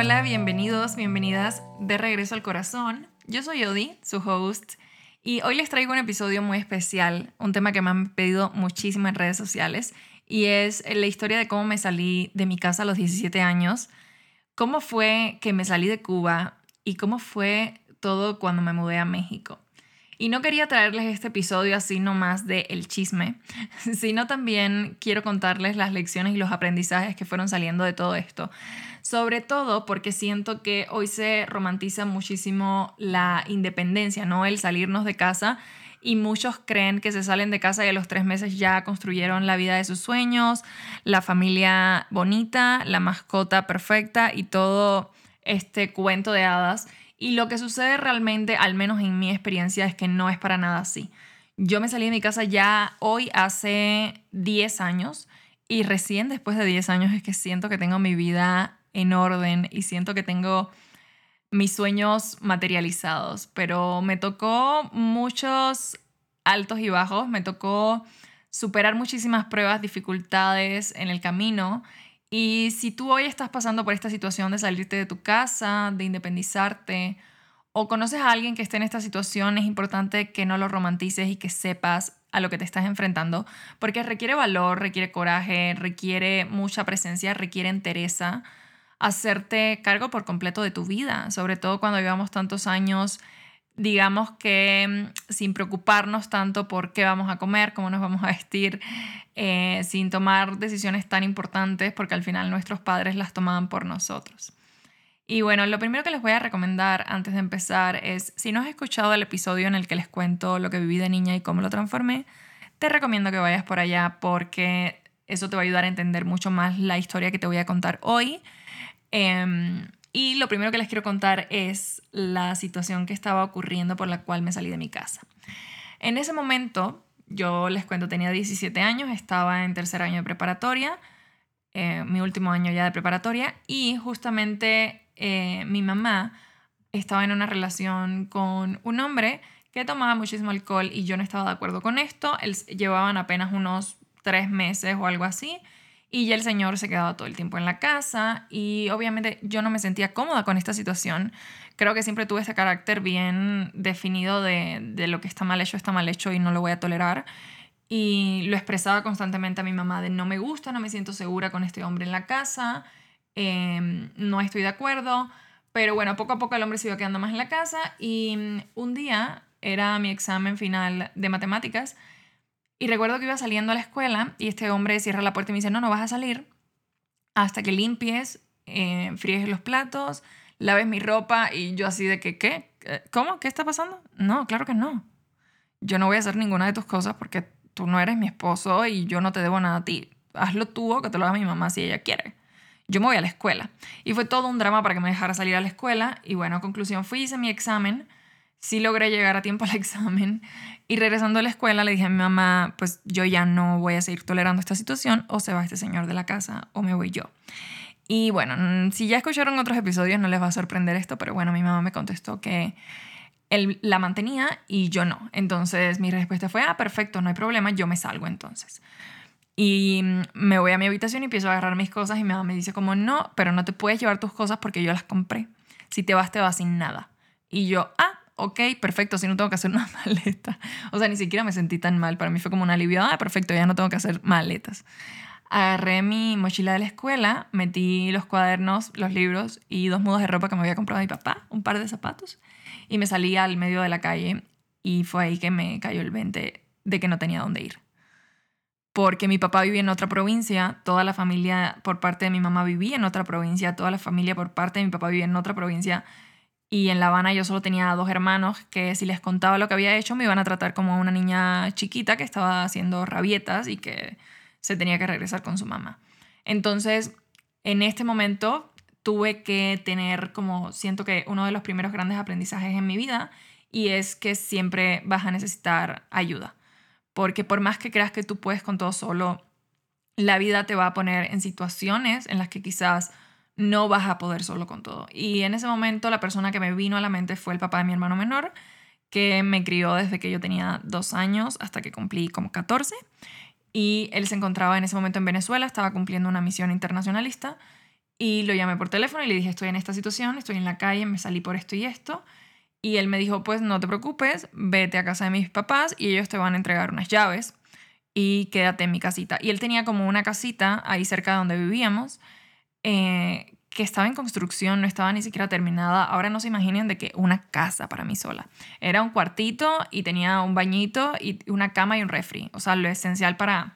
hola, bienvenidos, bienvenidas de regreso al corazón. Yo soy Odi, su host, y hoy les traigo un episodio muy especial, un tema que me han pedido muchísimo en redes sociales, y es la historia de cómo me salí de mi casa a los 17 años, cómo fue que me salí de Cuba y cómo fue todo cuando me mudé a México. Y no quería traerles este episodio así nomás de el chisme, sino también quiero contarles las lecciones y los aprendizajes que fueron saliendo de todo esto. Sobre todo porque siento que hoy se romantiza muchísimo la independencia, ¿no? El salirnos de casa y muchos creen que se salen de casa y a los tres meses ya construyeron la vida de sus sueños, la familia bonita, la mascota perfecta y todo este cuento de hadas. Y lo que sucede realmente, al menos en mi experiencia, es que no es para nada así. Yo me salí de mi casa ya hoy hace 10 años y recién después de 10 años es que siento que tengo mi vida en orden y siento que tengo mis sueños materializados. Pero me tocó muchos altos y bajos, me tocó superar muchísimas pruebas, dificultades en el camino y si tú hoy estás pasando por esta situación de salirte de tu casa, de independizarte, o conoces a alguien que esté en esta situación, es importante que no lo romantices y que sepas a lo que te estás enfrentando, porque requiere valor, requiere coraje, requiere mucha presencia, requiere entereza hacerte cargo por completo de tu vida, sobre todo cuando llevamos tantos años digamos que mm, sin preocuparnos tanto por qué vamos a comer, cómo nos vamos a vestir, eh, sin tomar decisiones tan importantes, porque al final nuestros padres las tomaban por nosotros. Y bueno, lo primero que les voy a recomendar antes de empezar es, si no has escuchado el episodio en el que les cuento lo que viví de niña y cómo lo transformé, te recomiendo que vayas por allá porque eso te va a ayudar a entender mucho más la historia que te voy a contar hoy. Em, y lo primero que les quiero contar es la situación que estaba ocurriendo por la cual me salí de mi casa. En ese momento, yo les cuento, tenía 17 años, estaba en tercer año de preparatoria, eh, mi último año ya de preparatoria, y justamente eh, mi mamá estaba en una relación con un hombre que tomaba muchísimo alcohol y yo no estaba de acuerdo con esto. Llevaban apenas unos tres meses o algo así y ya el señor se quedaba todo el tiempo en la casa y obviamente yo no me sentía cómoda con esta situación. Creo que siempre tuve este carácter bien definido de, de lo que está mal hecho, está mal hecho y no lo voy a tolerar. Y lo expresaba constantemente a mi mamá de no me gusta, no me siento segura con este hombre en la casa, em, no estoy de acuerdo. Pero bueno, poco a poco el hombre se iba quedando más en la casa y mm, un día era mi examen final de matemáticas y recuerdo que iba saliendo a la escuela y este hombre cierra la puerta y me dice, no, no vas a salir hasta que limpies, eh, fríes los platos, laves mi ropa y yo así de que, ¿qué? ¿Cómo? ¿Qué está pasando? No, claro que no. Yo no voy a hacer ninguna de tus cosas porque tú no eres mi esposo y yo no te debo nada a ti. Hazlo tú o que te lo haga mi mamá si ella quiere. Yo me voy a la escuela. Y fue todo un drama para que me dejara salir a la escuela. Y bueno, conclusión, fui, hice mi examen sí logré llegar a tiempo al examen y regresando a la escuela le dije a mi mamá, pues yo ya no voy a seguir tolerando esta situación, o se va este señor de la casa o me voy yo. Y bueno, mm, si ya escucharon otros episodios no les va a sorprender esto, pero bueno, mi mamá me contestó que él la mantenía y yo no. Entonces mi respuesta fue, ah, perfecto, no hay problema, yo me salgo entonces. Y mm, me voy a mi habitación y empiezo a agarrar mis cosas y mi mamá me dice como, no, pero no te puedes llevar tus cosas porque yo las compré. Si te vas, te vas sin nada. Y yo, ah, ok, perfecto, si no tengo que hacer una maleta. O sea, ni siquiera me sentí tan mal. Para mí fue como un alivio, ah, perfecto, ya no tengo que hacer maletas. Agarré mi mochila de la escuela, metí los cuadernos, los libros y dos mudas de ropa que me había comprado mi papá, un par de zapatos, y me salí al medio de la calle y fue ahí que me cayó el 20 de que no tenía dónde ir. Porque mi papá vivía en otra provincia, toda la familia por parte de mi mamá vivía en otra provincia, toda la familia por parte de mi papá vivía en otra provincia y en La Habana yo solo tenía dos hermanos que si les contaba lo que había hecho me iban a tratar como una niña chiquita que estaba haciendo rabietas y que se tenía que regresar con su mamá. Entonces, en este momento tuve que tener como, siento que uno de los primeros grandes aprendizajes en mi vida y es que siempre vas a necesitar ayuda. Porque por más que creas que tú puedes con todo solo, la vida te va a poner en situaciones en las que quizás no vas a poder solo con todo. Y en ese momento la persona que me vino a la mente fue el papá de mi hermano menor, que me crió desde que yo tenía dos años hasta que cumplí como 14. Y él se encontraba en ese momento en Venezuela, estaba cumpliendo una misión internacionalista. Y lo llamé por teléfono y le dije, estoy en esta situación, estoy en la calle, me salí por esto y esto. Y él me dijo, pues no te preocupes, vete a casa de mis papás y ellos te van a entregar unas llaves y quédate en mi casita. Y él tenía como una casita ahí cerca de donde vivíamos eh, que estaba en construcción, no estaba ni siquiera terminada. Ahora no se imaginen de que una casa para mí sola. Era un cuartito y tenía un bañito y una cama y un refri. O sea, lo esencial para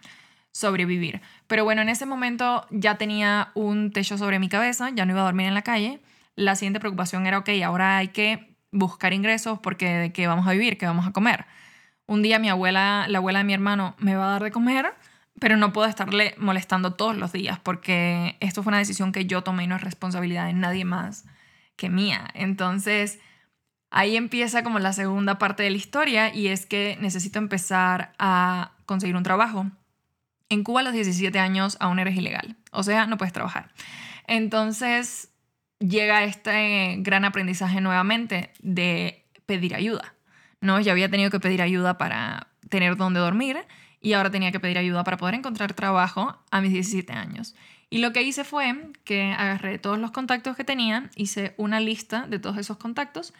sobrevivir. Pero bueno, en ese momento ya tenía un techo sobre mi cabeza, ya no iba a dormir en la calle. La siguiente preocupación era, ok, ahora hay que buscar ingresos porque de qué vamos a vivir, qué vamos a comer. Un día mi abuela, la abuela de mi hermano, me va a dar de comer pero no puedo estarle molestando todos los días porque esto fue una decisión que yo tomé y no es responsabilidad de nadie más que mía. Entonces, ahí empieza como la segunda parte de la historia y es que necesito empezar a conseguir un trabajo. En Cuba a los 17 años aún eres ilegal, o sea, no puedes trabajar. Entonces, llega este gran aprendizaje nuevamente de pedir ayuda. ¿no? Ya había tenido que pedir ayuda para tener dónde dormir y ahora tenía que pedir ayuda para poder encontrar trabajo a mis 17 años. Y lo que hice fue que agarré todos los contactos que tenía, hice una lista de todos esos contactos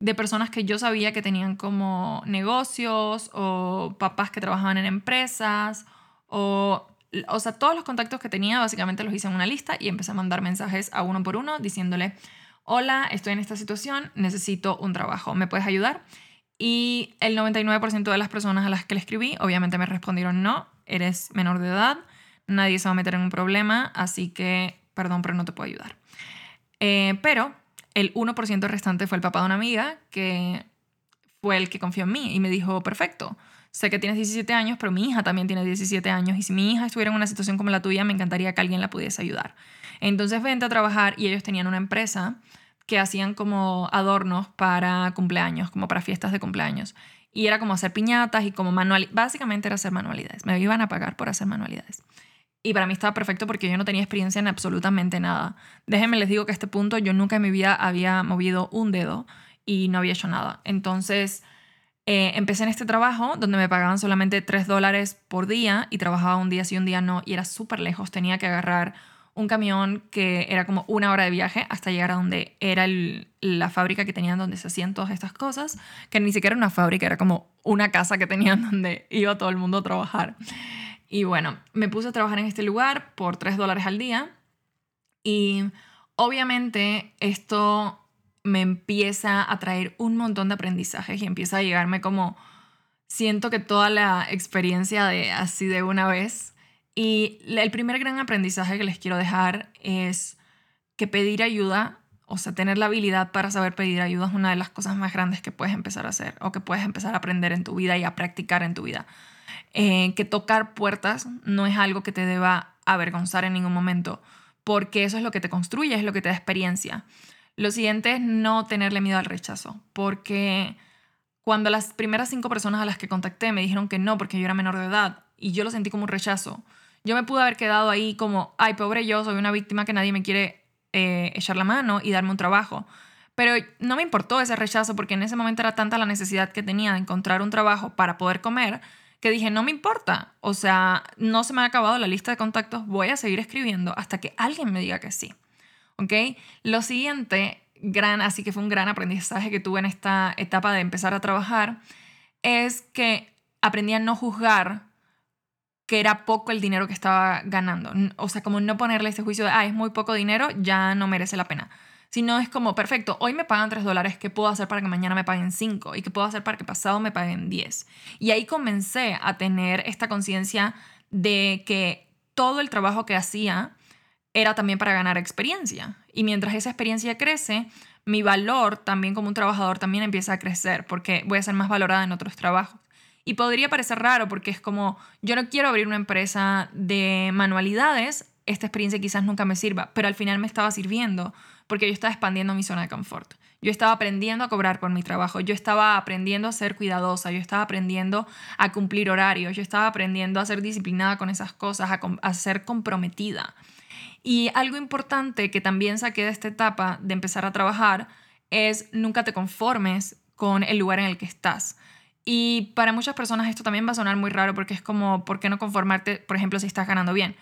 de personas que yo sabía que tenían como negocios o papás que trabajaban en empresas o o sea, todos los contactos que tenía básicamente los hice en una lista y empecé a mandar mensajes a uno por uno diciéndole, hola, estoy en esta situación, necesito un trabajo, ¿me puedes ayudar? Y el 99% de las personas a las que le escribí, obviamente me respondieron no, eres menor de edad, nadie se va a meter en un problema, así que perdón, pero no te puedo ayudar. Eh, pero el 1% restante fue el papá de una amiga que fue el que confió en mí y me dijo, perfecto, sé que tienes 17 años, pero mi hija también tiene 17 años y si mi hija estuviera en una situación como la tuya, me encantaría que alguien la pudiese ayudar. Entonces vente a trabajar y ellos tenían una empresa que hacían como adornos para cumpleaños, como para fiestas de cumpleaños. Y era como hacer piñatas y como manualidades. Básicamente era hacer manualidades. Me iban a pagar por hacer manualidades. Y para mí estaba perfecto porque yo no tenía experiencia en absolutamente nada. Déjenme les digo que a este punto yo nunca en mi vida había movido un dedo y no había hecho nada. Entonces eh, empecé en este trabajo donde me pagaban solamente 3 dólares por día y trabajaba un día sí, un día no y era súper lejos. Tenía que agarrar un camión que era como una hora de viaje hasta llegar a donde era la fábrica que tenían donde se hacían todas estas cosas, que ni siquiera era una fábrica, era como una casa que tenían donde iba todo el mundo a trabajar. Y bueno, me puse a trabajar en este lugar por 3 dólares al día y obviamente esto me empieza a traer un montón de aprendizajes y empieza a llegarme como siento que toda la experiencia de así de una vez y el primer gran aprendizaje que les quiero dejar es que pedir ayuda, o sea, tener la habilidad para saber pedir ayuda es una de las cosas más grandes que puedes empezar a hacer o que puedes empezar a aprender en tu vida y a practicar en tu vida. Eh, que tocar puertas no es algo que te deba avergonzar en ningún momento, porque eso es lo que te construye, es lo que te da experiencia. Lo siguiente es no tenerle miedo al rechazo, porque cuando las primeras cinco personas a las que contacté me dijeron que no porque yo era menor de edad y yo lo sentí como un rechazo, yo me pude haber quedado ahí como, ay, pobre yo, soy una víctima que nadie me quiere eh, echar la mano y darme un trabajo. Pero no me importó ese rechazo porque en ese momento era tanta la necesidad que tenía de encontrar un trabajo para poder comer que dije, no me importa. O sea, no se me ha acabado la lista de contactos, voy a seguir escribiendo hasta que alguien me diga que sí. ¿Ok? Lo siguiente, gran, así que fue un gran aprendizaje que tuve en esta etapa de empezar a trabajar, es que aprendí a no juzgar que era poco el dinero que estaba ganando. O sea, como no ponerle ese juicio de, ah, es muy poco dinero, ya no merece la pena. Sino es como, perfecto, hoy me pagan 3 dólares, ¿qué puedo hacer para que mañana me paguen 5? ¿Y qué puedo hacer para que pasado me paguen 10? Y ahí comencé a tener esta conciencia de que todo el trabajo que hacía era también para ganar experiencia. Y mientras esa experiencia crece, mi valor también como un trabajador también empieza a crecer porque voy a ser más valorada en otros trabajos. Y podría parecer raro porque es como, yo no quiero abrir una empresa de manualidades, esta experiencia quizás nunca me sirva, pero al final me estaba sirviendo porque yo estaba expandiendo mi zona de confort. Yo estaba aprendiendo a cobrar por mi trabajo, yo estaba aprendiendo a ser cuidadosa, yo estaba aprendiendo a cumplir horarios, yo estaba aprendiendo a ser disciplinada con esas cosas, a, ser comprometida. Y algo importante que también saqué de esta etapa de empezar a trabajar es nunca te conformes con el lugar en el que estás. Y para muchas personas esto también va a sonar muy raro porque es como, ¿por qué no conformarte, por ejemplo, si estás ganando bien?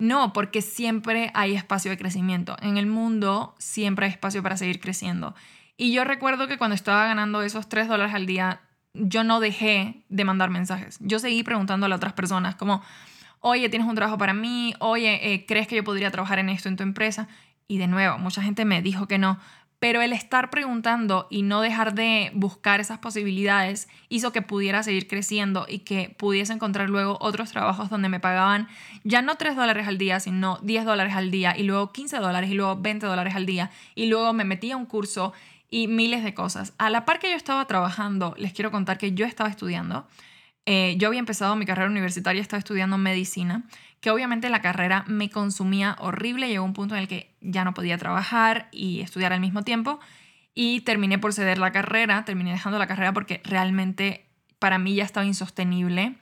No, porque siempre hay espacio de crecimiento. En el mundo siempre hay espacio para seguir creciendo. Y yo recuerdo que cuando estaba ganando esos 3 dólares al día, yo no dejé de mandar mensajes. Yo seguí preguntando a las otras personas como, oye, ¿tienes un trabajo para mí? Oye, eh, ¿crees que yo podría trabajar en esto en tu empresa? Y de nuevo, mucha gente me dijo que no, pero el estar preguntando y no dejar de buscar esas posibilidades hizo que pudiera seguir creciendo y que pudiese encontrar luego otros trabajos donde me pagaban ya no 3 dólares al día, sino 10 dólares al día y luego 15 dólares y luego 20 dólares al día y luego me metí a un curso y miles de cosas. A la par que yo estaba trabajando, les quiero contar que yo estaba estudiando. Eh, yo había empezado mi carrera universitaria, estaba estudiando medicina que obviamente la carrera me consumía horrible, llegó un punto en el que ya no podía trabajar y estudiar al mismo tiempo y terminé por ceder la carrera, terminé dejando la carrera porque realmente para mí ya estaba insostenible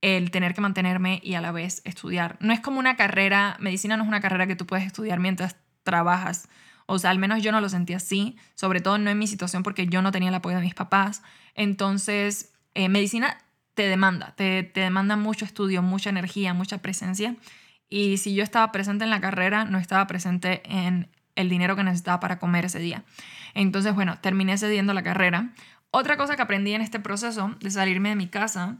el tener que mantenerme y a la vez estudiar. No es como una carrera, medicina no es una carrera que tú puedes estudiar mientras trabajas. O sea, al menos yo no lo sentí así, sobre todo no en mi situación porque yo no tenía el apoyo de mis papás. Entonces, eh, medicina te demanda, te, demanda mucho estudio, mucha energía, mucha presencia. Y si yo estaba presente en la carrera, no estaba presente en el dinero que necesitaba para comer ese día. Entonces, bueno, terminé cediendo la carrera. Otra cosa que aprendí en este proceso de salirme de mi casa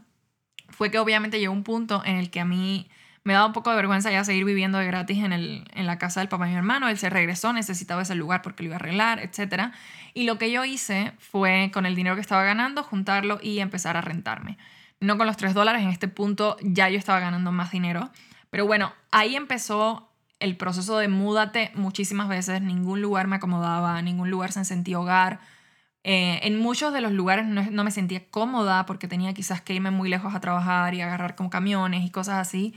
fue que obviamente llegó un punto en el que a mí me daba un poco de vergüenza ya seguir viviendo de gratis en, el, en la casa del papá de mi hermano. Él se regresó, necesitaba ese lugar porque lo iba a arreglar, etc. Y lo que yo hice fue, con el dinero que estaba ganando, juntarlo y empezar a rentarme. No con los 3 dólares, en este punto ya yo estaba ganando más dinero. Pero bueno, ahí empezó el proceso de múdate muchísimas veces. Ningún lugar me acomodaba, ningún lugar se sentía hogar. Eh, en muchos de los lugares no, no, me sentía cómoda porque tenía quizás que irme muy lejos a trabajar y agarrar como camiones y cosas así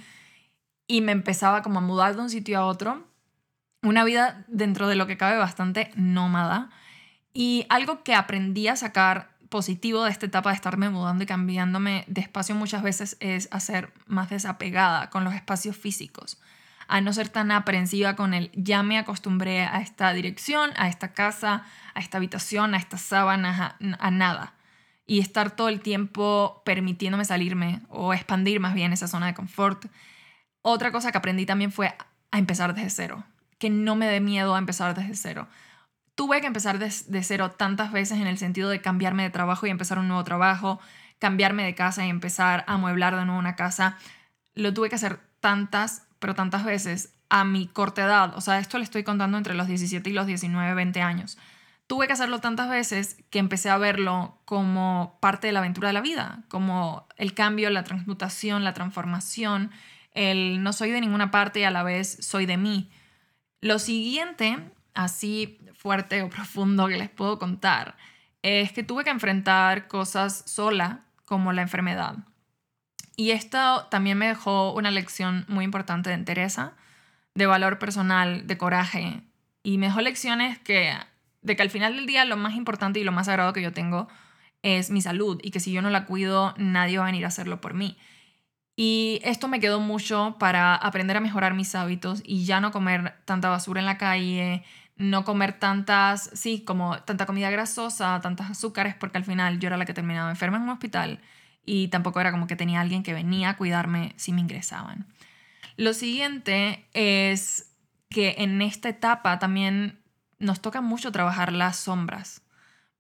y me empezaba como a mudar de un sitio a otro. Una vida dentro de lo que cabe bastante nómada. Y algo que aprendí a sacar positivo de esta etapa de estarme mudando y cambiándome de espacio muchas veces es hacer más desapegada con los espacios físicos, a no ser tan aprensiva con el ya me acostumbré a esta dirección, a esta casa, a esta habitación, a estas sábanas, a, a nada. Y estar todo el tiempo permitiéndome salirme o expandir más bien esa zona de confort otra cosa que aprendí también fue a empezar desde cero, que no me dé miedo a empezar desde cero. Tuve que empezar desde cero tantas veces en el sentido de cambiarme de trabajo y empezar un nuevo trabajo, cambiarme de casa y empezar a amueblar de nuevo una casa. Lo tuve que hacer tantas, pero tantas veces a mi corta edad. O sea, esto le estoy contando entre los 17 y los 19, 20 años. Tuve que hacerlo tantas veces que empecé a verlo como parte de la aventura de la vida, como el cambio, la transmutación, la transformación, el no soy de ninguna parte y a la vez soy de mí. Lo siguiente, así fuerte o profundo que les puedo contar, es que tuve que enfrentar cosas sola, como la enfermedad. Y esto también me dejó una lección muy importante de entereza, de valor personal, de coraje. Y me dejó lecciones que, de que al final del día lo más importante y lo más sagrado que yo tengo es mi salud y que si yo no la cuido, nadie va a venir a hacerlo por mí. Y esto me quedó mucho para aprender a mejorar mis hábitos y ya no comer tanta basura en la calle, no comer tantas, sí, como tanta comida grasosa, tantos azúcares, porque al final yo era la que terminaba enferma en un hospital y tampoco era como que tenía alguien que venía a cuidarme si me ingresaban. Lo siguiente es que en esta etapa también nos toca mucho trabajar las sombras,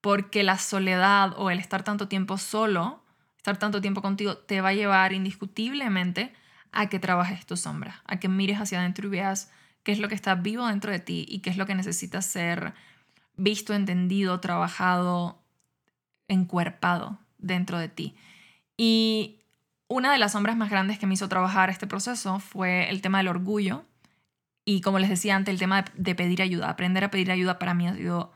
porque la soledad o el estar tanto tiempo solo estar tanto tiempo contigo te va a llevar indiscutiblemente a que trabajes tu sombra, a que mires hacia adentro y veas qué es lo que está vivo dentro de ti y qué es lo que necesita ser visto, entendido, trabajado, encuerpado dentro de ti. Y una de las sombras más grandes que me hizo trabajar este proceso fue el tema del orgullo y como les decía antes, el tema de pedir ayuda. Aprender a pedir ayuda para mí ha sido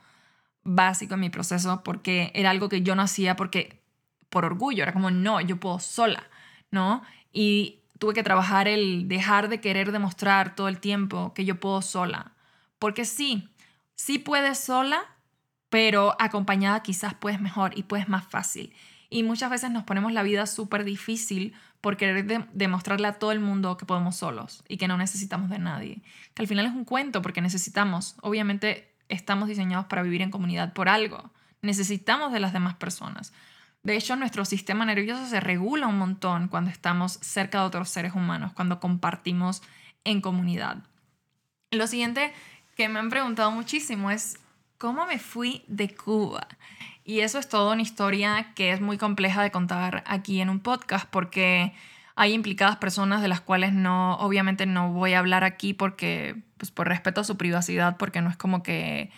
básico en mi proceso porque era algo que yo no hacía porque por orgullo, era como, no, yo puedo sola, ¿no? Y tuve que trabajar el dejar de querer demostrar todo el tiempo que yo puedo sola. Porque sí, sí puedes sola, pero acompañada quizás puedes mejor y puedes más fácil. Y muchas veces nos ponemos la vida súper difícil por querer demostrarle a todo el mundo que podemos solos y que no necesitamos de nadie. Que al final es un cuento porque necesitamos, obviamente estamos diseñados para vivir en comunidad por algo. Necesitamos de las demás personas. De hecho, nuestro sistema nervioso se regula un montón cuando estamos cerca de otros seres humanos, cuando compartimos en comunidad. Lo siguiente que me han preguntado muchísimo es, ¿cómo me fui de Cuba? Y eso es toda una historia que es muy compleja de contar aquí en un podcast porque hay implicadas personas de las cuales no, obviamente no voy a hablar aquí porque, pues por respeto a su privacidad, porque no es como que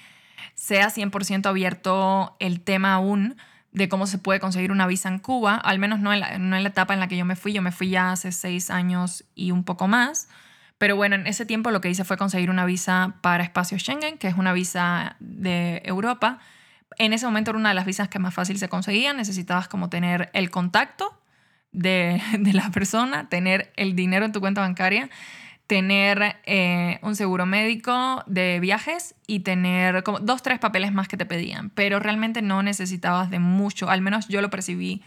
sea 100% abierto el tema aún de cómo se puede conseguir una visa en Cuba, al menos no en, la, no en la etapa en la que yo me fui, yo me fui ya hace seis años y un poco más. Pero bueno, en ese tiempo lo que hice fue conseguir una visa para espacio Schengen, que es una visa de Europa. En ese momento era una de las visas que más fácil se conseguía. Necesitabas como tener el contacto de, de la persona, tener el dinero en tu cuenta bancaria, tener eh, un seguro médico de viajes y tener como dos, tres papeles más que te pedían. Pero realmente no necesitabas de mucho. Al menos yo lo percibí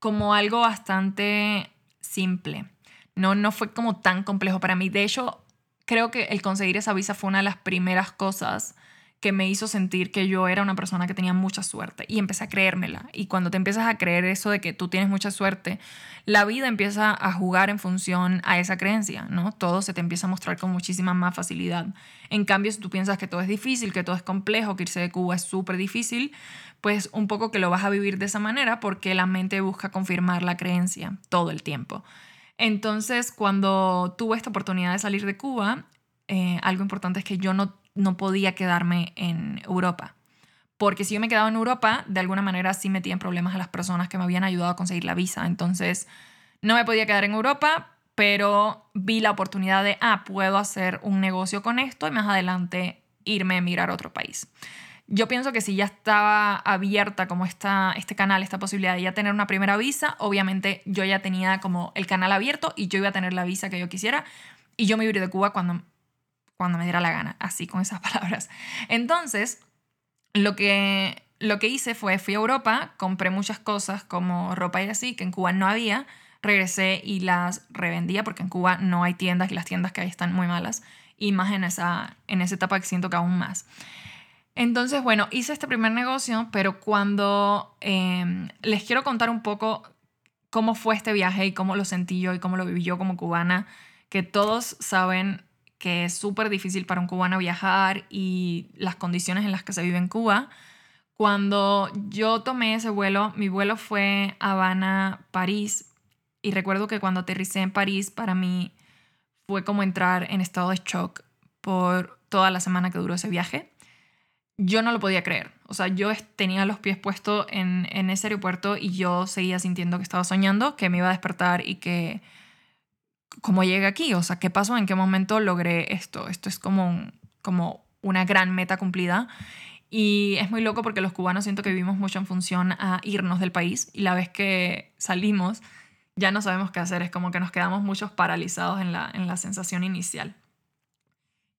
como algo bastante simple. No, no fue como tan complejo para mí. De hecho, creo que el conseguir esa visa fue una de las primeras cosas que me hizo sentir que yo era una persona que tenía mucha suerte y empecé a creérmela. Y cuando te empiezas a creer eso de que tú tienes mucha suerte, la vida empieza a jugar en función a esa creencia, ¿no? Todo se te empieza a mostrar con muchísima más facilidad. En cambio, si tú piensas que todo es difícil, que todo es complejo, que irse de Cuba es súper difícil, pues un poco que lo vas a vivir de esa manera porque la mente busca confirmar la creencia todo el tiempo. Entonces, cuando tuve esta oportunidad de salir de Cuba, eh, algo importante es que yo no no podía quedarme en Europa. Porque si yo me quedaba en Europa, de alguna manera sí metía en problemas a las personas que me habían ayudado a conseguir la visa. Entonces, no me podía quedar en Europa, pero vi la oportunidad de, ah, puedo hacer un negocio con esto y más adelante irme a emigrar a otro país. Yo pienso que si ya estaba abierta como está este canal, esta posibilidad de ya tener una primera visa, obviamente yo ya tenía como el canal abierto y yo iba a tener la visa que yo quisiera y yo me iba de Cuba cuando cuando me diera la gana, así con esas palabras. Entonces, lo que, lo que hice fue, fui a Europa, compré muchas cosas como ropa y así, que en Cuba no había, regresé y las revendía porque en Cuba no hay tiendas y las tiendas que hay están muy malas y más en esa, en esa etapa que siento que aún más. Entonces, bueno, hice este primer negocio, pero cuando em, les quiero contar un poco cómo fue este viaje y cómo lo sentí yo y cómo lo viví yo como cubana, que todos saben que es súper difícil para un cubano viajar y las condiciones en las que se vive en Cuba. Cuando yo tomé ese vuelo, mi vuelo fue Habana-París y recuerdo que cuando aterricé en París para mí fue como entrar en estado de shock por toda la semana que duró ese viaje. Yo no lo podía creer. O sea, yo tenía los pies puestos en, en ese aeropuerto y yo seguía sintiendo que estaba soñando, que me iba a despertar y que cómo llegué aquí, o sea, qué pasó, en qué momento logré esto. Esto es como, como una gran meta cumplida. Y es muy loco porque los cubanos siento que vivimos mucho en función a irnos del país y la vez que salimos ya no sabemos qué hacer, es como que nos quedamos muchos paralizados en la, en la sensación inicial.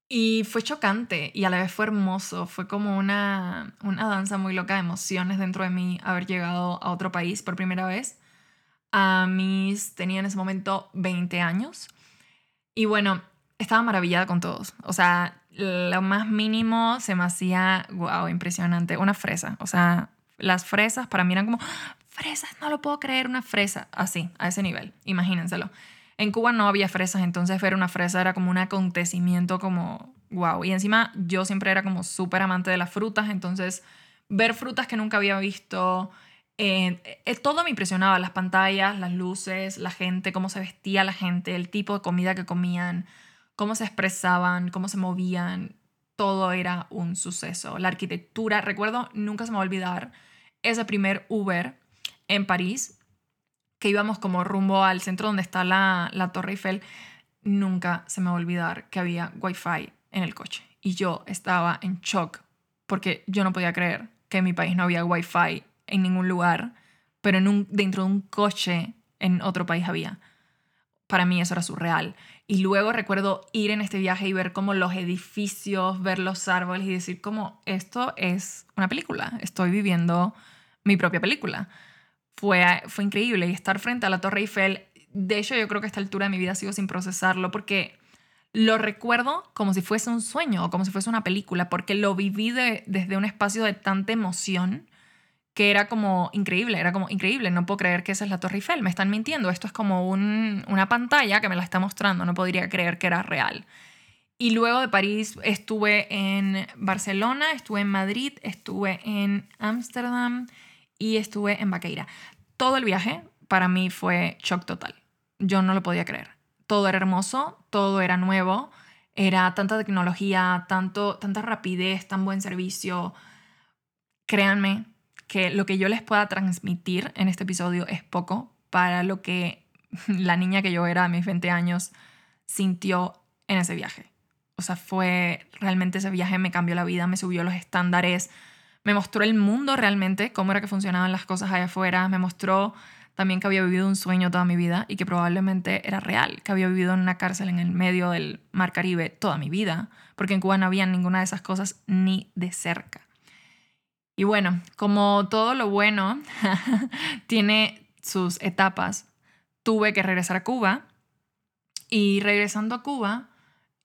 Y fue chocante y a la vez fue hermoso, fue como una, una danza muy loca de emociones dentro de mí haber llegado a otro país por primera vez a mis, tenía en ese momento 20 años. Y bueno, estaba maravillada con todos. O sea, lo más mínimo se me hacía, wow, impresionante. Una fresa. O sea, las fresas para mí eran como, fresas, no lo puedo creer, una fresa. Así, a ese nivel. Imagínenselo. En Cuba no había fresas, entonces ver una fresa era como un acontecimiento como, wow. Y encima yo siempre era como súper amante de las frutas, entonces ver frutas que nunca había visto, eh, todo me impresionaba, las pantallas, las luces, la gente, cómo se vestía la gente, el tipo de comida que comían, cómo se expresaban, cómo se movían, todo era un suceso. La arquitectura, recuerdo, nunca se me va a olvidar ese primer Uber en París, que íbamos como rumbo al centro donde está la, la Torre Eiffel, nunca se me va a olvidar que había wifi en el coche. Y yo estaba en shock porque yo no podía creer que en mi país no había wifi en ningún lugar, pero en un, dentro de un coche en otro país había. Para mí eso era surreal. Y luego recuerdo ir en este viaje y ver como los edificios, ver los árboles y decir como esto es una película, estoy viviendo mi propia película. Fue, fue increíble y estar frente a la Torre Eiffel, de hecho yo creo que a esta altura de mi vida sigo sin procesarlo porque lo recuerdo como si fuese un sueño o como si fuese una película, porque lo viví desde un espacio de tanta emoción que era como increíble, era como increíble, no puedo creer que esa es la Torre Eiffel, me están mintiendo, esto es como una pantalla que me la está mostrando, no podría creer que era real. Y luego de París estuve en Barcelona, estuve en Madrid, estuve en Ámsterdam y estuve en Baqueira. Todo el viaje para mí fue shock total. Yo no lo podía creer. Todo era hermoso, todo era nuevo, era tanta tecnología, tanto, tanta rapidez, tan buen servicio. Créanme, que lo que yo les pueda transmitir en este episodio es poco para lo que la niña que yo era a mis 20 años sintió en ese viaje. O sea, fue realmente ese viaje me cambió la vida, me subió los estándares, me mostró el mundo realmente, cómo era que funcionaban las cosas allá afuera, me mostró también que había vivido un sueño toda mi vida y que probablemente era real, que había vivido en una cárcel en el medio del Mar Caribe toda mi vida, porque en Cuba no había ninguna de esas cosas ni de cerca. Y bueno, como todo lo bueno tiene sus etapas, tuve que regresar a Cuba y regresando a Cuba,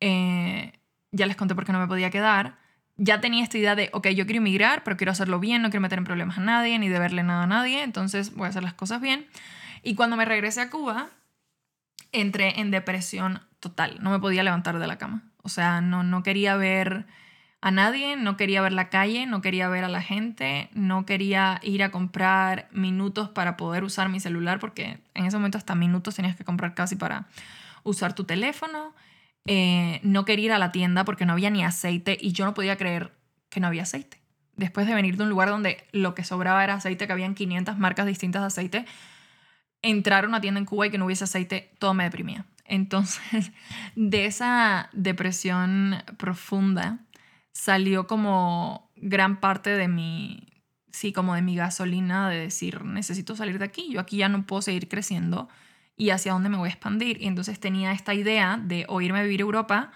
eh, ya les conté por qué no me podía quedar, ya tenía esta idea de, ok, yo quiero emigrar, pero quiero hacerlo bien, no quiero meter en problemas a nadie, ni deberle nada a nadie, entonces voy a hacer las cosas bien. Y cuando me regresé a Cuba, entré en depresión total, no me podía levantar de la cama. O sea, no, no quería ver a nadie, no quería ver la calle, no quería ver a la gente, no quería ir a comprar minutos para poder usar mi celular, porque en ese momento hasta minutos tenías que comprar casi para usar tu teléfono. Eh, no quería ir a la tienda porque no había ni aceite y yo no podía creer que no había aceite. Después de venir de un lugar donde lo que sobraba era aceite, que habían 500 marcas distintas de aceite, entrar a una tienda en Cuba y que no hubiese aceite, todo me deprimía. Entonces, de esa depresión profunda, salió como gran parte de mi, sí, como de mi gasolina de decir, necesito salir de aquí, yo aquí ya no puedo seguir creciendo y hacia dónde me voy a expandir. Y entonces tenía esta idea de o irme a vivir a Europa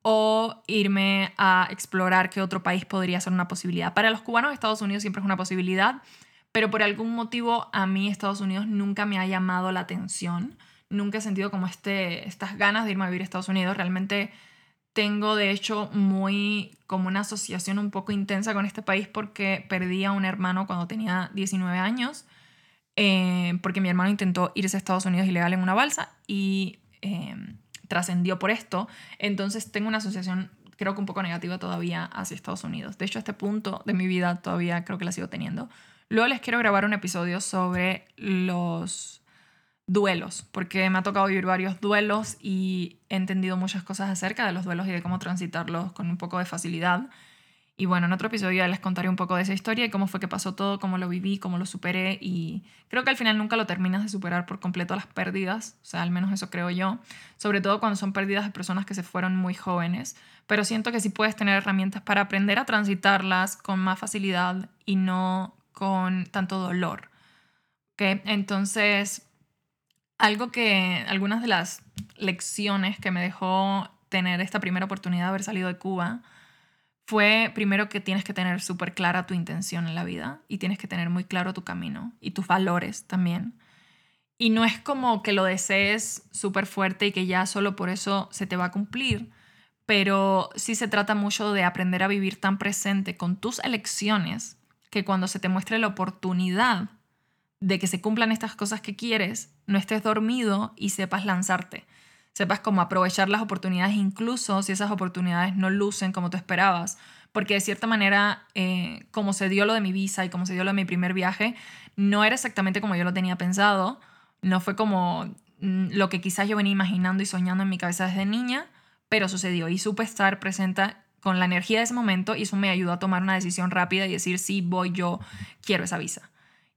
o irme a explorar qué otro país podría ser una posibilidad. Para los cubanos Estados Unidos siempre es una posibilidad, pero por algún motivo a mí Estados Unidos nunca me ha llamado la atención. Nunca he sentido como este, estas ganas de irme a vivir a Estados Unidos. Realmente tengo de hecho muy como una asociación un poco intensa con este país porque perdí a un hermano cuando tenía 19 años, eh, porque mi hermano intentó irse a Estados Unidos ilegal en una balsa y eh, trascendió por esto. Entonces tengo una asociación creo que un poco negativa todavía hacia Estados Unidos. De hecho, a este punto de mi vida todavía creo que la sigo teniendo. Luego les quiero grabar un episodio sobre los duelos, porque me ha tocado vivir varios duelos y he entendido muchas cosas acerca de los duelos y de cómo transitarlos con un poco de facilidad. Y bueno, en otro episodio ya les contaré un poco de esa historia y cómo fue que pasó todo, cómo lo viví, cómo lo superé y creo que al final nunca lo terminas de superar por completo las pérdidas, o sea, al menos eso creo yo, sobre todo cuando son pérdidas de personas que se fueron muy jóvenes, pero siento que sí puedes tener herramientas para aprender a transitarlas con más facilidad y no con tanto dolor. ¿Okay? Entonces, algo que, algunas de las lecciones que me dejó tener esta primera oportunidad de haber salido de Cuba fue primero que tienes que tener súper clara tu intención en la vida y tienes que tener muy claro tu camino y tus valores también. Y no es como que lo desees súper fuerte y que ya solo por eso se te va a cumplir, pero sí se trata mucho de aprender a vivir tan presente con tus elecciones que cuando se te muestre la oportunidad de que se cumplan estas cosas que quieres, no estés dormido y sepas lanzarte. Sepas cómo aprovechar las oportunidades, incluso si esas oportunidades no lucen como tú esperabas. Porque de cierta manera, eh, como se dio lo de mi visa y como se dio lo de mi primer viaje, no era exactamente como yo lo tenía pensado. No fue como mm, lo que quizás yo venía imaginando y soñando en mi cabeza desde niña, pero sucedió y supe estar presente con la energía de ese momento y eso me ayudó a tomar una decisión rápida y decir, sí, voy, yo quiero esa visa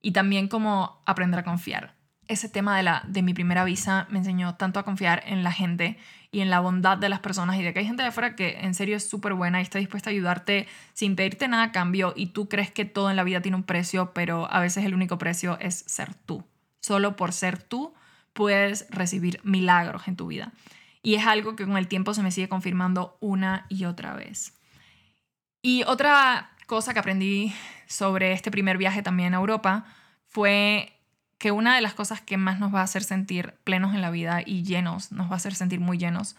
y también como aprender a confiar. Ese tema de, la, de mi primera visa me enseñó tanto a confiar en la gente y en la bondad de las personas y de que hay gente de afuera que en serio es súper buena y está dispuesta a ayudarte sin pedirte nada a cambio y tú crees que todo en la vida tiene un precio, pero a veces el único precio es ser tú. Solo por ser tú puedes recibir milagros en tu vida. Y es algo que con el tiempo se me sigue confirmando una y otra vez. Y otra cosa que aprendí sobre este primer viaje también a Europa fue que una de las cosas que más nos va a hacer sentir plenos en la vida y llenos, nos va a hacer sentir muy llenos,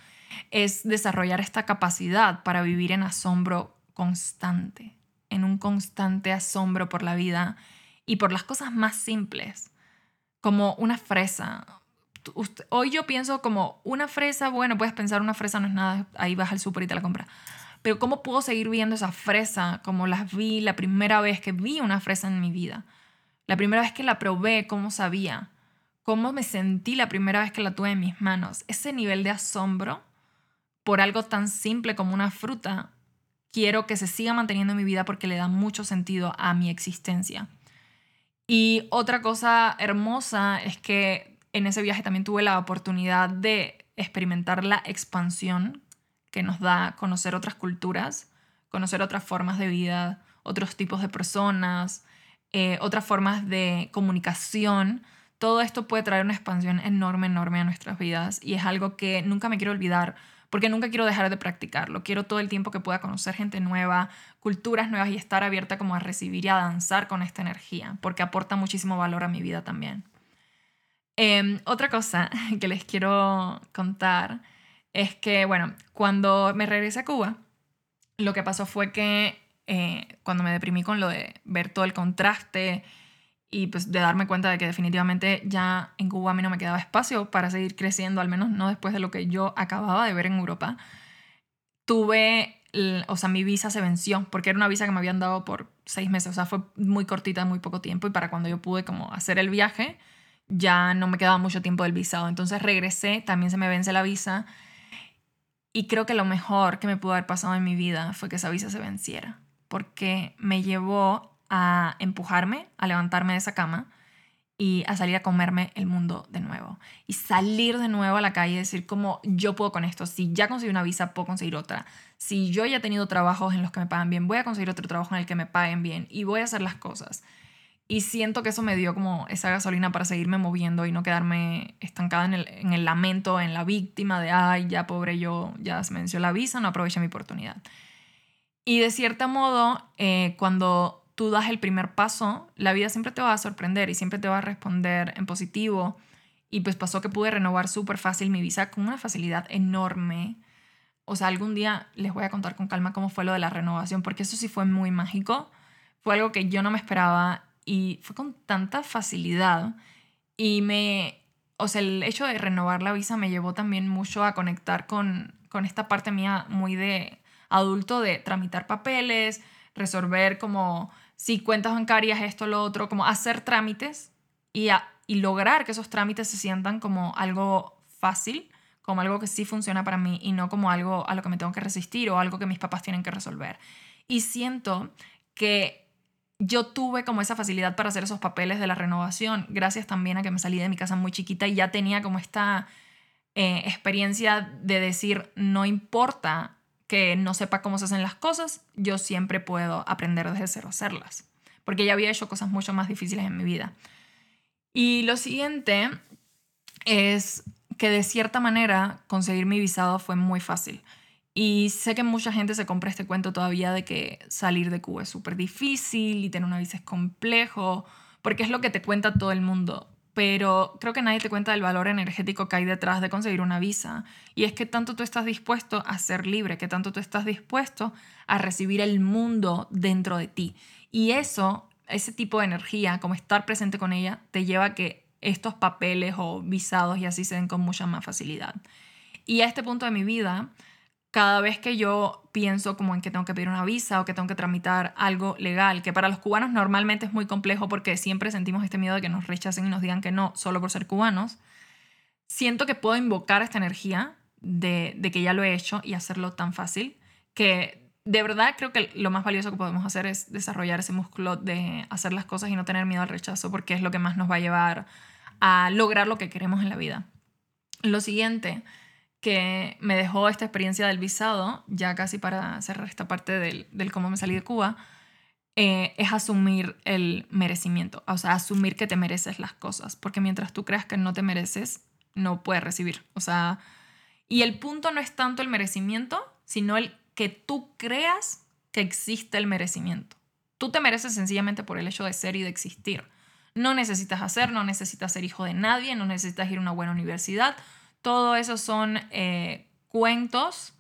es desarrollar esta capacidad para vivir en asombro constante, en un constante asombro por la vida y por las cosas más simples, como una fresa. Hoy yo pienso como una fresa, bueno, puedes pensar una fresa no es nada, ahí vas al súper y te la compras. Pero ¿cómo puedo seguir viendo esa fresa como las vi la primera vez que vi una fresa en mi vida? La primera vez que la probé, cómo sabía, cómo me sentí la primera vez que la tuve en mis manos. Ese nivel de asombro por algo tan simple como una fruta, quiero que se siga manteniendo en mi vida porque le da mucho sentido a mi existencia. Y otra cosa hermosa es que en ese viaje también tuve la oportunidad de experimentar la expansión que nos da conocer otras culturas, conocer otras formas de vida, otros tipos de personas, eh, otras formas de comunicación. Todo esto puede traer una expansión enorme, enorme a nuestras vidas y es algo que nunca me quiero olvidar porque nunca quiero dejar de practicarlo. Quiero todo el tiempo que pueda conocer gente nueva, culturas nuevas y estar abierta como a recibir y a danzar con esta energía, porque aporta muchísimo valor a mi vida también. Em, otra cosa que les quiero contar es que, bueno, cuando me regresé a Cuba, lo que pasó fue que eh, cuando me deprimí con lo de ver todo el contraste y pues de darme cuenta de que definitivamente ya en Cuba a mí no me quedaba espacio para seguir creciendo, al menos no después de lo que yo acababa de ver en Europa, tuve, o sea, mi visa se venció, porque era una visa que me habían dado por seis meses, o sea, fue muy cortita, muy poco tiempo, y para cuando yo pude como hacer el viaje, ya no me quedaba mucho tiempo del visado. Entonces regresé, también se me vence la visa, y creo que lo mejor que me pudo haber pasado en mi vida fue que esa visa se venciera, porque me llevó a empujarme, a levantarme de esa cama y a salir a comerme el mundo de nuevo. Y salir de nuevo a la calle y decir como yo puedo con esto. Si ya conseguí una visa, puedo conseguir otra. Si yo ya he tenido trabajos en los que me pagan bien, voy a conseguir otro trabajo en el que me paguen bien y voy a hacer las cosas. Y siento que eso me dio como esa gasolina para seguirme moviendo y no quedarme estancada en el, en el lamento, en la víctima de, ay, ya pobre yo, ya se me venció la visa, no aproveché mi oportunidad. Y de cierto modo, eh, cuando tú das el primer paso, la vida siempre te va a sorprender y siempre te va a responder en positivo. Y pues pasó que pude renovar súper fácil mi visa con una facilidad enorme. O sea, algún día les voy a contar con calma cómo fue lo de la renovación, porque eso sí fue muy mágico. Fue algo que yo no me esperaba y fue con tanta facilidad y me, o sea, el hecho de renovar la visa me llevó también mucho a conectar con, con esta parte mía muy de adulto de tramitar papeles, resolver como si cuentas bancarias, esto, lo otro, como hacer trámites y, lograr que esos trámites se sientan como algo fácil, como algo que sí funciona para mí y no como algo a lo que me tengo que resistir o algo que mis papás tienen que resolver. Y siento que yo tuve como esa facilidad para hacer esos papeles de la renovación, gracias también a que me salí de mi casa muy chiquita y ya tenía como esta eh, experiencia de decir, no importa que no sepa cómo se hacen las cosas, yo siempre puedo aprender desde cero a hacerlas, porque ya había hecho cosas mucho más difíciles en mi vida. Y lo siguiente es que de cierta manera conseguir mi visado fue muy fácil. Y sé que mucha gente se compra este cuento todavía de que salir de Cuba es súper difícil y tener una visa es complejo, porque es lo que te cuenta todo el mundo. Pero creo que nadie te cuenta el valor energético que hay detrás de conseguir una visa. Y es que tanto tú estás dispuesto a ser libre, que tanto tú estás dispuesto a recibir el mundo dentro de ti. Y eso, ese tipo de energía, como estar presente con ella, te lleva a que estos papeles o visados y así se den con mucha más facilidad. Y a este punto de mi vida, cada vez que yo pienso como en que tengo que pedir una visa o que tengo que tramitar algo legal, que para los cubanos normalmente es muy complejo porque siempre sentimos este miedo de que nos rechacen y nos digan que no solo por ser cubanos, siento que puedo invocar esta energía de, de que ya lo he hecho y hacerlo tan fácil que de verdad creo que lo más valioso que podemos hacer es desarrollar ese músculo de hacer las cosas y no tener miedo al rechazo porque es lo que más nos va a llevar a lograr lo que queremos en la vida. Lo siguiente que me dejó esta experiencia del visado, ya casi para cerrar esta parte del, del cómo me salí de Cuba, eh, es asumir el merecimiento, o sea, asumir que te mereces las cosas, porque mientras tú creas que no te mereces, no puedes recibir, o sea, y el punto no es tanto el merecimiento, sino el que tú creas que existe el merecimiento. Tú te mereces sencillamente por el hecho de ser y de existir. No necesitas hacer, no necesitas ser hijo de nadie, no necesitas ir a una buena universidad, todo eso son eh, cuentos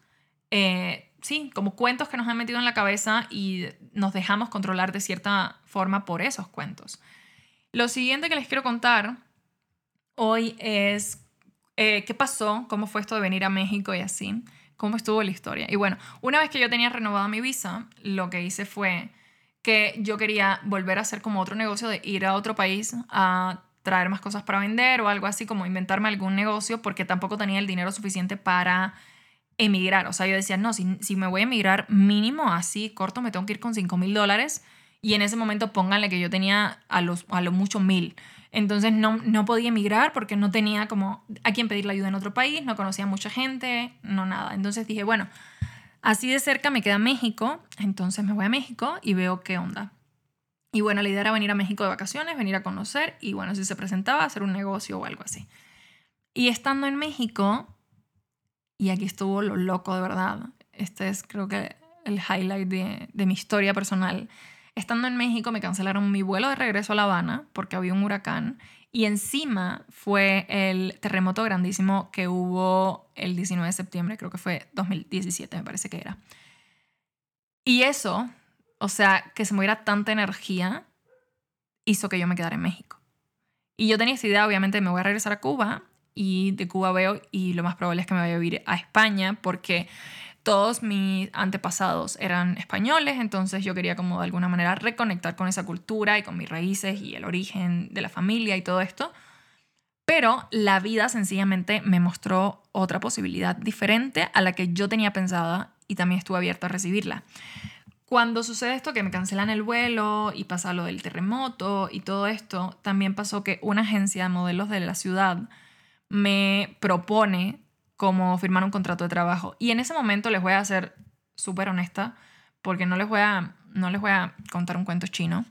eh, sí, como cuentos que nos han metido en la cabeza y nos dejamos controlar de cierta forma por esos cuentos. Lo siguiente que les quiero contar hoy es eh, qué pasó, cómo fue esto de venir a México y así, cómo estuvo la historia. Y bueno, una vez que yo tenía renovada mi visa, lo que hice fue que yo quería volver a hacer como otro negocio de ir a otro país a traer más cosas para vender o algo así, como inventarme algún negocio, porque tampoco tenía el dinero suficiente para emigrar. O sea, yo decía, no, si, me voy a emigrar mínimo así, corto, me tengo que ir con 5 mil dólares. Y en ese momento pónganle que yo tenía a, los, a lo mucho mil. Entonces no, no podía emigrar porque no tenía como a quién pedirle ayuda en otro país, no conocía mucha gente, no nada. Entonces dije, bueno, así de cerca me queda México, entonces me voy a México y veo qué onda. Y bueno, la idea era venir a México de vacaciones, venir a conocer y bueno, si se presentaba, hacer un negocio o algo así. Y estando en México, y aquí estuvo lo loco de verdad, este es creo que el highlight de, de mi historia personal Estando en México me cancelaron mi vuelo de regreso a La Habana porque había un huracán y encima fue el terremoto grandísimo que hubo el 19 de septiembre, creo que fue 2017 me parece que era. Y eso, o sea, que se moviera tanta energía, hizo que yo me quedara en México. Y yo tenía esa idea, obviamente me voy a regresar a Cuba y de Cuba veo y lo más probable es que me vaya a vivir a España porque todos mis antepasados eran españoles, entonces yo quería como de alguna manera reconectar con esa cultura y con mis raíces y el origen de la familia y todo esto. Pero la vida sencillamente me mostró otra posibilidad diferente a la que yo tenía pensada y también estuve abierta a recibirla. Cuando sucede esto, que me cancelan el vuelo y pasa lo del terremoto y todo esto, también pasó que una agencia de modelos de la ciudad me propone como firmar un contrato de trabajo. Y en ese momento les voy a ser súper honesta, porque no les, voy a, no les voy a contar un cuento chino.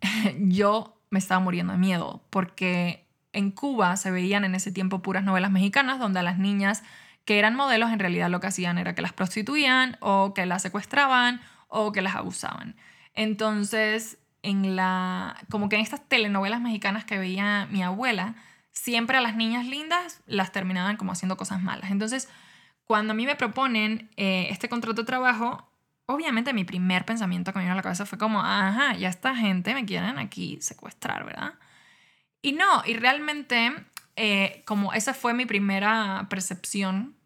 Yo me estaba muriendo de miedo, porque en Cuba se veían en ese tiempo puras novelas mexicanas donde a las niñas que eran modelos en realidad lo que hacían era que las prostituían o que las secuestraban o que las abusaban. Entonces, en la como que en estas telenovelas mexicanas que veía mi abuela, siempre a las niñas lindas las terminaban como haciendo cosas malas. Entonces, cuando a mí me proponen eh, este contrato de trabajo, obviamente mi primer pensamiento que me vino a la cabeza fue como, ajá, ya esta gente me quieren aquí secuestrar, ¿verdad? Y no, y realmente, eh, como esa fue mi primera percepción,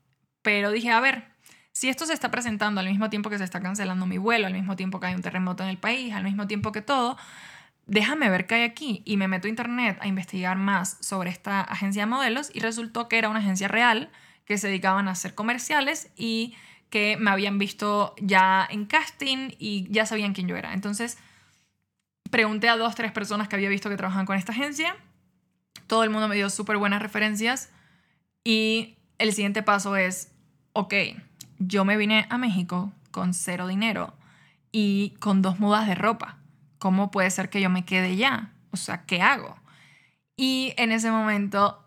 pero dije, a ver, si esto se está presentando al mismo tiempo que se está cancelando mi vuelo, al mismo tiempo que hay un terremoto en el país, al mismo tiempo que todo, déjame ver qué hay aquí. Y me meto a internet a investigar más sobre esta agencia de modelos y resultó que era una agencia real que se dedicaban a hacer comerciales y que me habían visto ya en casting y ya sabían quién yo era. Entonces pregunté a dos, tres personas que había visto que trabajaban con esta agencia. Todo el mundo me dio súper buenas referencias y el siguiente paso es, ok, yo me vine a México con cero dinero y con dos mudas de ropa ¿cómo puede ser que yo me quede ya? O sea, ¿qué hago? Y en ese momento,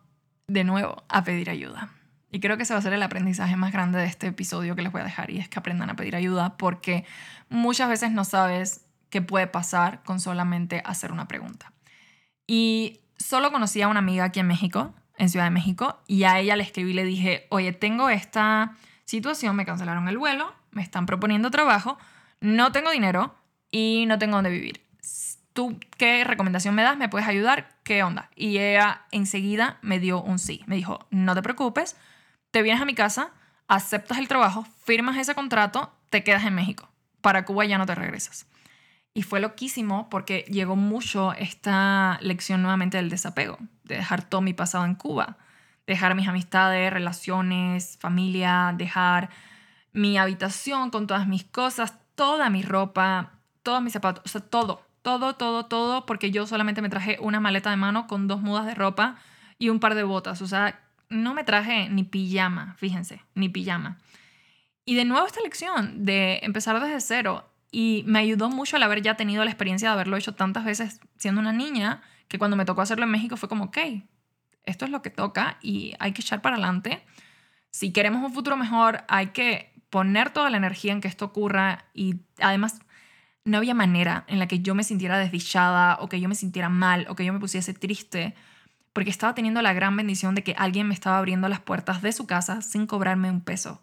de nuevo, a pedir ayuda. Y creo que ese va a ser el aprendizaje más grande de este episodio que les voy a dejar y es que aprendan a pedir ayuda porque muchas veces no sabes qué puede pasar con solamente hacer una pregunta. Y solo conocí a una amiga aquí en México, en Ciudad de México, y a ella le escribí y le dije, oye, tengo esta situación, me cancelaron el vuelo, me están proponiendo trabajo, no tengo dinero, y no tengo dónde vivir. ¿Tú qué recomendación me das? ¿Me puedes ayudar? ¿Qué onda? Y ella enseguida me dio un sí. Me dijo, no te preocupes, te vienes a mi casa, aceptas el trabajo, firmas ese contrato, te quedas en México. Para Cuba ya no te regresas. Y fue loquísimo porque llegó mucho esta lección nuevamente del desapego, de dejar todo mi pasado en Cuba, dejar mis amistades, relaciones, familia, dejar mi habitación con todas mis cosas, toda mi ropa, todos mis zapatos, o sea, todo, todo, todo, todo, porque yo solamente me traje una maleta de mano con dos mudas de ropa y un par de botas, o sea, no me traje ni pijama, fíjense, ni pijama. Y de nuevo esta lección de empezar desde cero y me ayudó mucho al haber ya tenido la experiencia de haberlo hecho tantas veces siendo una niña, que cuando me tocó hacerlo en México fue como, ok, esto es lo que toca y hay que echar para adelante. Si queremos un futuro mejor, hay que poner toda la energía en que esto ocurra y además no había manera en la que yo me sintiera desdichada o que yo me sintiera mal o que yo me pusiese triste porque estaba teniendo la gran bendición de que alguien me estaba abriendo las puertas de su casa sin cobrarme un peso.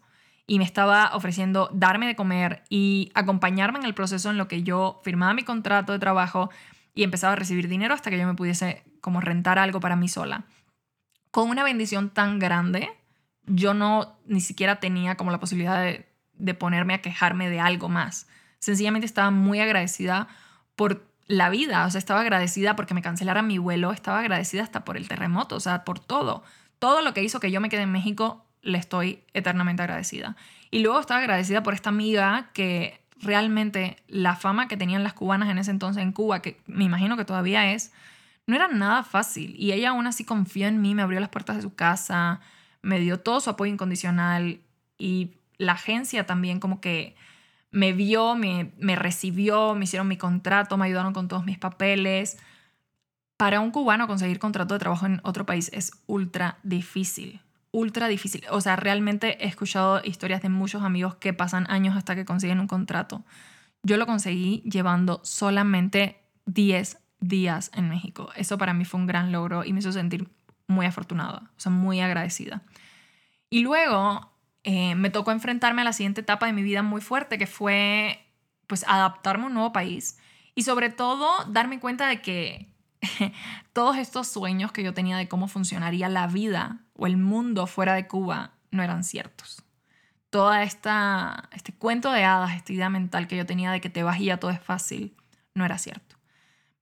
y me estaba ofreciendo darme de comer y acompañarme en el proceso en lo que yo firmaba mi contrato de trabajo y empezaba a recibir dinero hasta que yo me pudiese como rentar algo para mí sola. Con una bendición tan grande, yo no ni siquiera tenía como la posibilidad de, ponerme a quejarme de algo más. Sencillamente estaba muy agradecida por la vida, o sea, estaba agradecida porque me cancelaran mi vuelo, estaba agradecida hasta por el terremoto, o sea, por todo. Todo lo que hizo que yo me quede en México, le estoy eternamente agradecida. Y luego estaba agradecida por esta amiga que realmente la fama que tenían las cubanas en ese entonces en Cuba, que me imagino que todavía es, no era nada fácil. Y ella aún así confió en mí, me abrió las puertas de su casa, me dio todo su apoyo incondicional y la agencia también como que me vio, me, recibió, me hicieron mi contrato, me ayudaron con todos mis papeles. Para un cubano conseguir contrato de trabajo en otro país es ultra difícil, ultra difícil. O sea, realmente he escuchado historias de muchos amigos que pasan años hasta que consiguen un contrato. Yo lo conseguí llevando solamente 10 días en México. Eso para mí fue un gran logro y me hizo sentir muy afortunada, o sea, muy agradecida. Y luego eh, me tocó enfrentarme a la siguiente etapa de mi vida muy fuerte, que fue pues adaptarme a un nuevo país y sobre todo darme cuenta de que todos estos sueños que yo tenía de cómo funcionaría la vida o el mundo fuera de Cuba no eran ciertos. Esta este cuento de hadas, esta idea mental que yo tenía de que te vas y ya todo es fácil, no era cierto.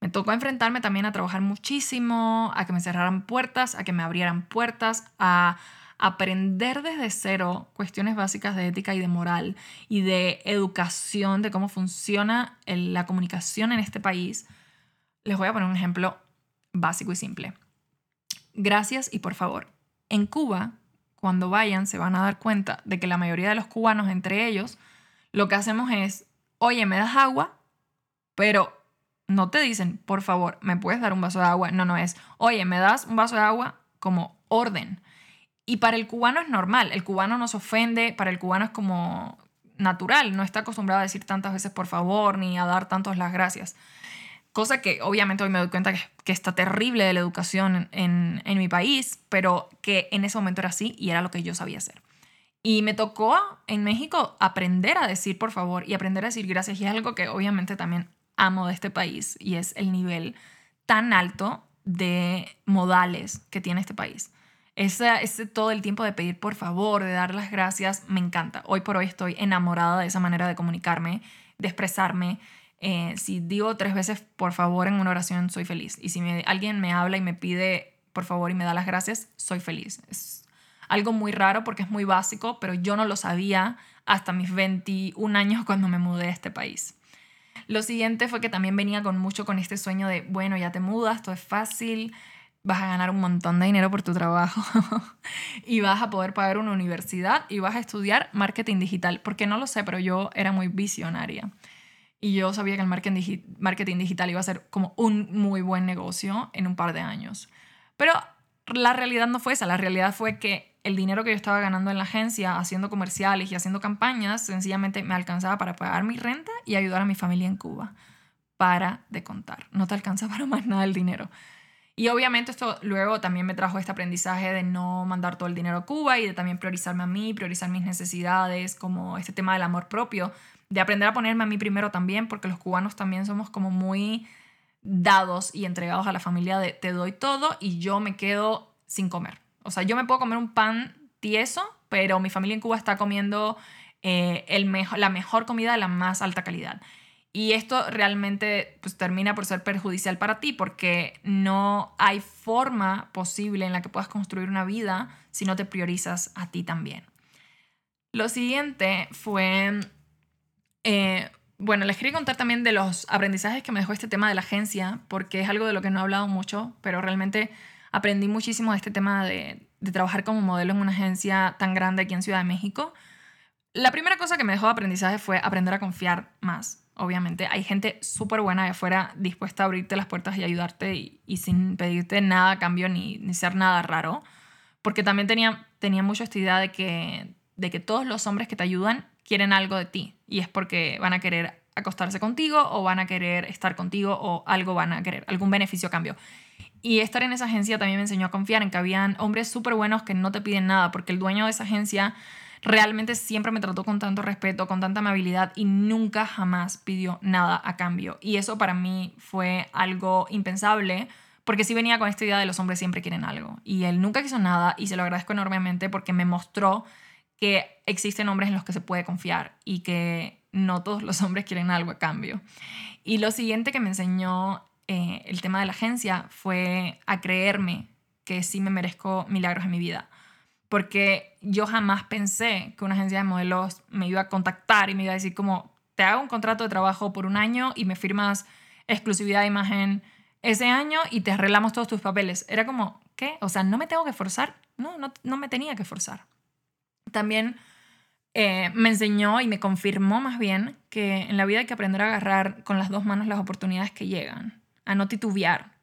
Me tocó enfrentarme también a trabajar muchísimo, a que me cerraran puertas, a que me abrieran puertas, a aprender desde cero cuestiones básicas de ética y de moral y de educación, de cómo funciona la comunicación en este país, les voy a poner un ejemplo básico y simple. Gracias y por favor. En Cuba, cuando vayan, se van a dar cuenta de que la mayoría de los cubanos, entre ellos, lo que hacemos es, oye, ¿me das agua? Pero no te dicen, por favor, ¿me puedes dar un vaso de agua? No, no es, oye, ¿me das un vaso de agua? Como orden. Y para el cubano es normal, el cubano no se ofende, para el cubano es como natural, no está acostumbrado a decir tantas veces por favor ni a dar tantas las gracias. Cosa que obviamente hoy me doy cuenta que, está terrible de la educación en, en mi país, pero que en ese momento era así y era lo que yo sabía hacer. Y me tocó en México aprender a decir por favor y aprender a decir gracias. Y es algo que obviamente también amo de este país y es el nivel tan alto de modales que tiene este país. Ese, ese, todo el tiempo de pedir por favor, de dar las gracias, me encanta. Hoy por hoy estoy enamorada de esa manera de comunicarme, de expresarme. Eh, si digo tres veces por favor en una oración, soy feliz. Y si alguien me habla y me pide por favor y me da las gracias, soy feliz. Es algo muy raro porque es muy básico, pero yo no lo sabía hasta mis 21 años cuando me mudé a este país. Lo siguiente fue que también venía con mucho con este sueño de, bueno, ya te mudas, todo es fácil, vas a ganar un montón de dinero por tu trabajo y vas a poder pagar una universidad y vas a estudiar marketing digital. Porque no lo sé, pero yo era muy visionaria. Y yo sabía que el marketing digital iba a ser como un muy buen negocio en un par de años. Pero la realidad no fue esa. La realidad fue que el dinero que yo estaba ganando en la agencia, haciendo comerciales y haciendo campañas, sencillamente me alcanzaba para pagar mi renta y ayudar a mi familia en Cuba. Para de contar. No te alcanza para más nada el dinero. Y obviamente esto luego también me trajo este aprendizaje de no mandar todo el dinero a Cuba y de también priorizarme a mí, priorizar mis necesidades, como este tema del amor propio, de aprender a ponerme a mí primero también, porque los cubanos también somos como muy dados y entregados a la familia de te doy todo y yo me quedo sin comer. O sea, yo me puedo comer un pan tieso, pero mi familia en Cuba está comiendo eh, el la mejor comida de la más alta calidad. Y esto realmente pues, termina por ser perjudicial para ti porque no hay forma posible en la que puedas construir una vida si no te priorizas a ti también. Lo siguiente fue, eh, bueno, les quería contar también de los aprendizajes que me dejó este tema de la agencia, porque es algo de lo que no he hablado mucho, pero realmente aprendí muchísimo de este tema de, trabajar como modelo en una agencia tan grande aquí en Ciudad de México. La primera cosa que me dejó de aprendizaje fue aprender a confiar más obviamente. Hay gente súper buena de afuera dispuesta a abrirte las puertas y ayudarte y, sin pedirte nada cambio ni, ni, ser nada raro. Porque también tenía, tenía mucho esta idea de que, de que todos los hombres que te ayudan quieren algo de ti. Y es porque van a querer acostarse contigo o van a querer estar contigo o algo van a querer, algún beneficio a cambio. Y estar en esa agencia también me enseñó a confiar en que habían hombres súper buenos que no te piden nada porque el dueño de esa agencia realmente siempre me trató con tanto respeto, con tanta amabilidad y nunca jamás pidió nada a cambio. Y eso para mí fue algo impensable porque sí venía con esta idea de los hombres siempre quieren algo. Y él nunca quiso nada y se lo agradezco enormemente porque me mostró que existen hombres en los que se puede confiar y que no todos los hombres quieren algo a cambio. Y lo siguiente que me enseñó eh, el tema de la agencia fue a creerme que sí me merezco milagros en mi vida porque yo jamás pensé que una agencia de modelos me iba a contactar y me iba a decir como, te hago un contrato de trabajo por un año y me firmas exclusividad de imagen ese año y te arreglamos todos tus papeles. Era como, ¿qué? O sea, no me tengo que forzar. No, no, no me tenía que forzar. También eh, me enseñó y me confirmó más bien que en la vida hay que aprender a agarrar con las dos manos las oportunidades que llegan, a no titubear,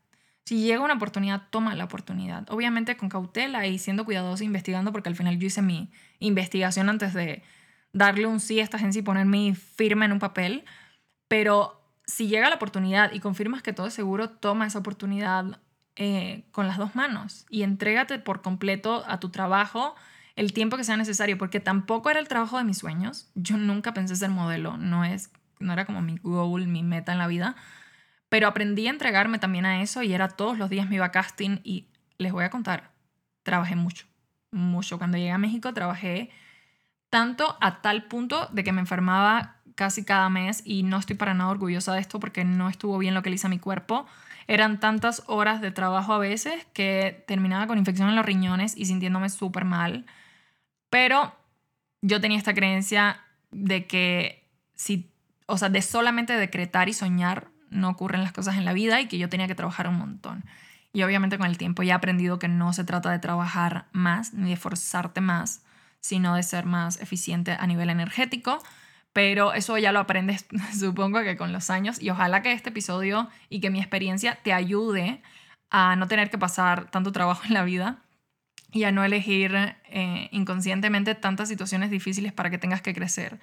si llega una oportunidad, toma la oportunidad. Obviamente con cautela y siendo cuidadoso investigando, porque al final yo hice mi investigación antes de darle un sí a esta agencia y poner mi firma en un papel. Pero si llega la oportunidad y confirmas que todo es seguro, toma esa oportunidad eh, con las dos manos y entrégate por completo a tu trabajo el tiempo que sea necesario, porque tampoco era el trabajo de mis sueños. Yo nunca pensé ser modelo, no, es, no era como mi goal, mi meta en la vida pero aprendí a entregarme también a eso y era todos los días me iba casting y les voy a contar, trabajé mucho, mucho. Cuando llegué a México trabajé tanto a tal punto de que me enfermaba casi cada mes y no estoy para nada orgullosa de esto porque no estuvo bien lo que le mi cuerpo. Eran tantas horas de trabajo a veces que terminaba con infección en los riñones y sintiéndome súper mal. Pero yo tenía esta creencia de que si, o sea, de solamente decretar y soñar no ocurren las cosas en la vida y que yo tenía que trabajar un montón. Y obviamente con el tiempo ya he aprendido que no se trata de trabajar más ni de forzarte más, sino de ser más eficiente a nivel energético. Pero eso ya lo aprendes, supongo que con los años. Y ojalá que este episodio y que mi experiencia te ayude a no tener que pasar tanto trabajo en la vida y a no elegir eh, inconscientemente tantas situaciones difíciles para que tengas que crecer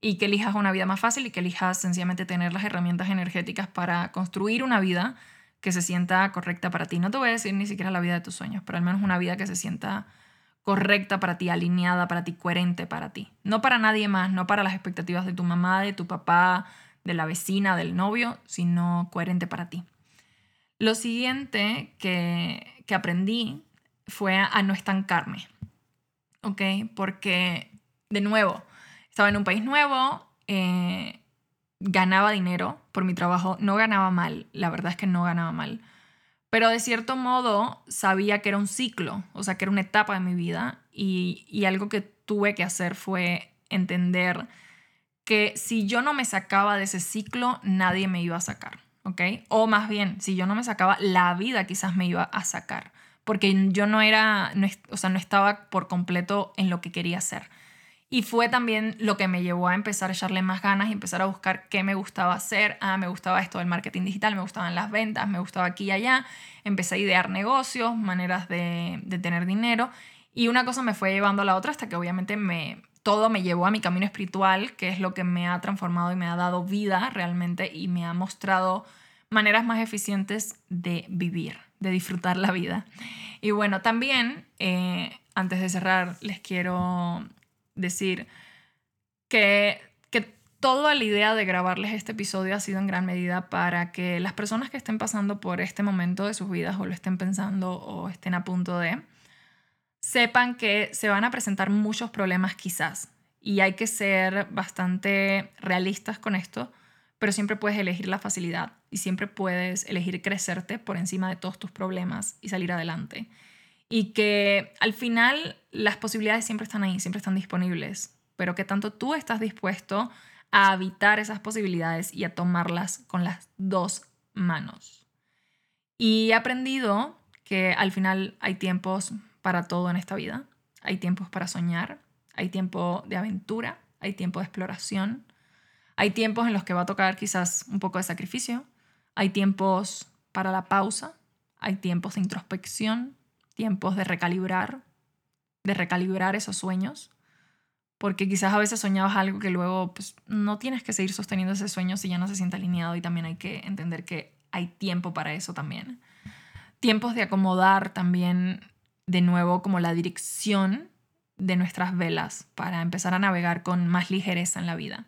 y que elijas una vida más fácil y que elijas sencillamente tener las herramientas energéticas para construir una vida que se sienta correcta para ti. No te voy a decir ni siquiera la vida de tus sueños, pero al menos una vida que se sienta correcta para ti, alineada para ti, coherente para ti. No para nadie más, no para las expectativas de tu mamá, de tu papá, de la vecina, del novio, sino coherente para ti. Lo siguiente que, que aprendí fue a no estancarme, ¿ok? Porque, de nuevo, estaba en un país nuevo, eh, ganaba dinero por mi trabajo, no ganaba mal, la verdad es que no ganaba mal, pero de cierto modo sabía que era un ciclo, o sea, que era una etapa de mi vida y, y algo que tuve que hacer fue entender que si yo no me sacaba de ese ciclo, nadie me iba a sacar, ¿ok? O más bien, si yo no me sacaba, la vida quizás me iba a sacar, porque yo no era, no, o sea, no estaba por completo en lo que quería hacer. Y fue también lo que me llevó a empezar a echarle más ganas y empezar a buscar qué me gustaba hacer. Ah, me gustaba esto del marketing digital, me gustaban las ventas, me gustaba aquí y allá. Empecé a idear negocios, maneras de, de tener dinero. Y una cosa me fue llevando a la otra hasta que obviamente me, todo me llevó a mi camino espiritual, que es lo que me ha transformado y me ha dado vida realmente y me ha mostrado maneras más eficientes de vivir, de disfrutar la vida. Y bueno, también, eh, antes de cerrar, les quiero decir que, que toda la idea de grabarles este episodio ha sido en gran medida para que las personas que estén pasando por este momento de sus vidas o lo estén pensando o estén a punto de, sepan que se van a presentar muchos problemas quizás y hay que ser bastante realistas con esto, pero siempre puedes elegir la facilidad y siempre puedes elegir crecerte por encima de todos tus problemas y salir adelante y que al final las posibilidades siempre están ahí, siempre están disponibles, pero que tanto tú estás dispuesto a habitar esas posibilidades y a tomarlas con las dos manos. Y he aprendido que al final hay tiempos para todo en esta vida. Hay tiempos para soñar, hay tiempo de aventura, hay tiempo de exploración, hay tiempos en los que va a tocar quizás un poco de sacrificio, hay tiempos para la pausa, hay tiempos de introspección, tiempos de recalibrar, de recalibrar esos sueños, porque quizás a veces soñabas algo que luego pues, no tienes que seguir sosteniendo ese sueño si ya no se siente alineado y también hay que entender que hay tiempo para eso también. Tiempos de acomodar también de nuevo como la dirección de nuestras velas para empezar a navegar con más ligereza en la vida.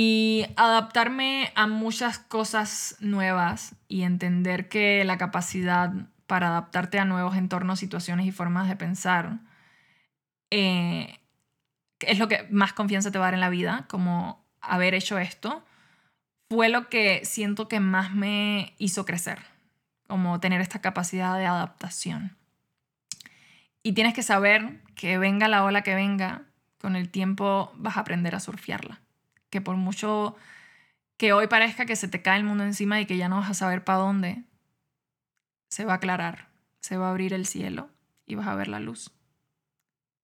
Y adaptarme a muchas cosas nuevas y entender que la capacidad para adaptarte a nuevos entornos, situaciones y formas de pensar eh, es lo que más confianza te va a dar en la vida, como haber hecho esto, fue lo que siento que más me hizo crecer, como tener esta capacidad de adaptación. Y tienes que saber que venga la ola que venga, con el tiempo vas a aprender a surfearla. Que por mucho que hoy parezca que se te cae el mundo encima y que ya no vas a saber para dónde, se va a aclarar, se va a abrir el cielo y vas a ver la luz.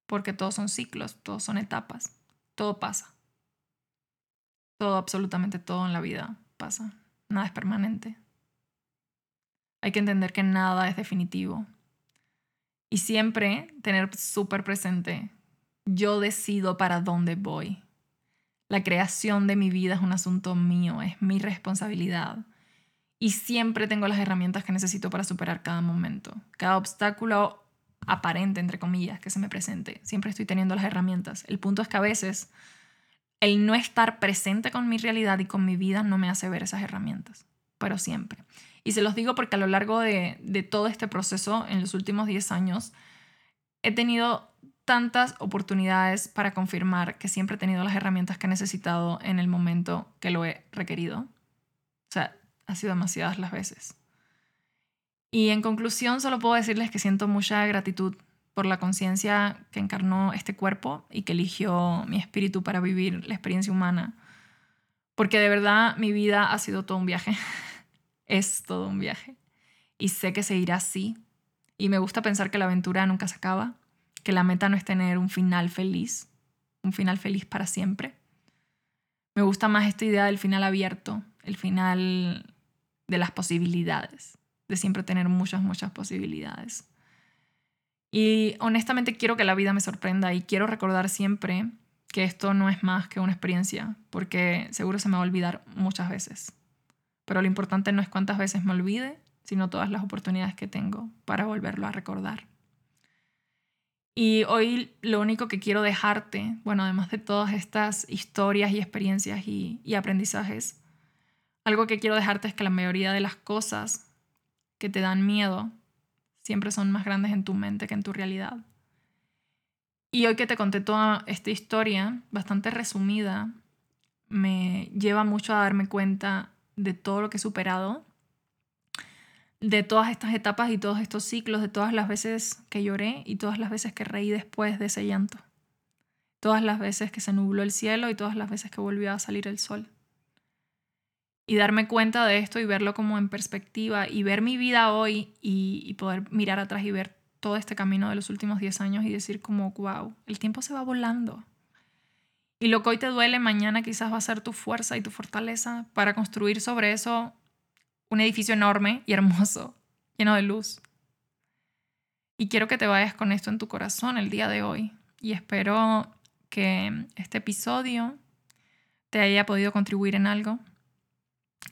Porque todos son ciclos, todos son etapas, todo pasa. Todo, absolutamente todo en la vida pasa. Nada es permanente. Hay que entender que nada es definitivo. Y siempre tener súper presente, yo decido para dónde voy. La creación de mi vida es un asunto mío, es mi responsabilidad. Y siempre tengo las herramientas que necesito para superar cada momento. Cada obstáculo aparente, entre comillas, que se me presente. Siempre estoy teniendo las herramientas. El punto es que a veces el no estar presente con mi realidad y con mi vida no me hace ver esas herramientas, pero siempre. Y se los digo porque a lo largo de, de todo este proceso, en los últimos 10 años, he tenido tantas oportunidades para confirmar que siempre he tenido las herramientas que he necesitado en el momento que lo he requerido. O sea, ha sido demasiadas las veces. Y en conclusión, solo puedo decirles que siento mucha gratitud por la conciencia que encarnó este cuerpo y que eligió mi espíritu para vivir la experiencia humana. Porque de verdad mi vida ha sido todo un viaje. es todo un viaje. Y sé que seguirá así. Y me gusta pensar que la aventura nunca se acaba, que la meta no es tener un final feliz, un final feliz para siempre. Me gusta más esta idea del final abierto, el final de las posibilidades, de siempre tener muchas, muchas posibilidades. Y honestamente quiero que la vida me sorprenda y quiero recordar siempre que esto no es más que una experiencia, porque seguro se me va a olvidar muchas veces. Pero lo importante no es cuántas veces me olvide, sino todas las oportunidades que tengo para volverlo a recordar. Y hoy lo único que quiero dejarte, bueno, además de todas estas historias y experiencias y, y aprendizajes, algo que quiero dejarte es que la mayoría de las cosas que te dan miedo siempre son más grandes en tu mente que en tu realidad. Y hoy que te conté toda esta historia, bastante resumida, me lleva mucho a darme cuenta de todo lo que he superado, de todas estas etapas y todos estos ciclos, de todas las veces que lloré y todas las veces que reí después de ese llanto, todas las veces que se nubló el cielo y todas las veces que volvió a salir el sol y darme cuenta de esto y verlo como en perspectiva y ver mi vida hoy y, poder mirar atrás y ver todo este camino de los últimos 10 años y decir como, wow, el tiempo se va volando. Y lo que hoy te duele, mañana quizás va a ser tu fuerza y tu fortaleza para construir sobre eso un edificio enorme y hermoso, lleno de luz. Y quiero que te vayas con esto en tu corazón el día de hoy. Y espero que este episodio te haya podido contribuir en algo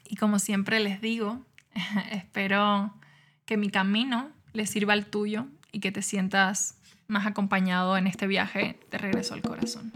y como siempre les digo, espero que mi camino les sirva al tuyo y que te sientas más acompañado en este viaje de regreso al corazón.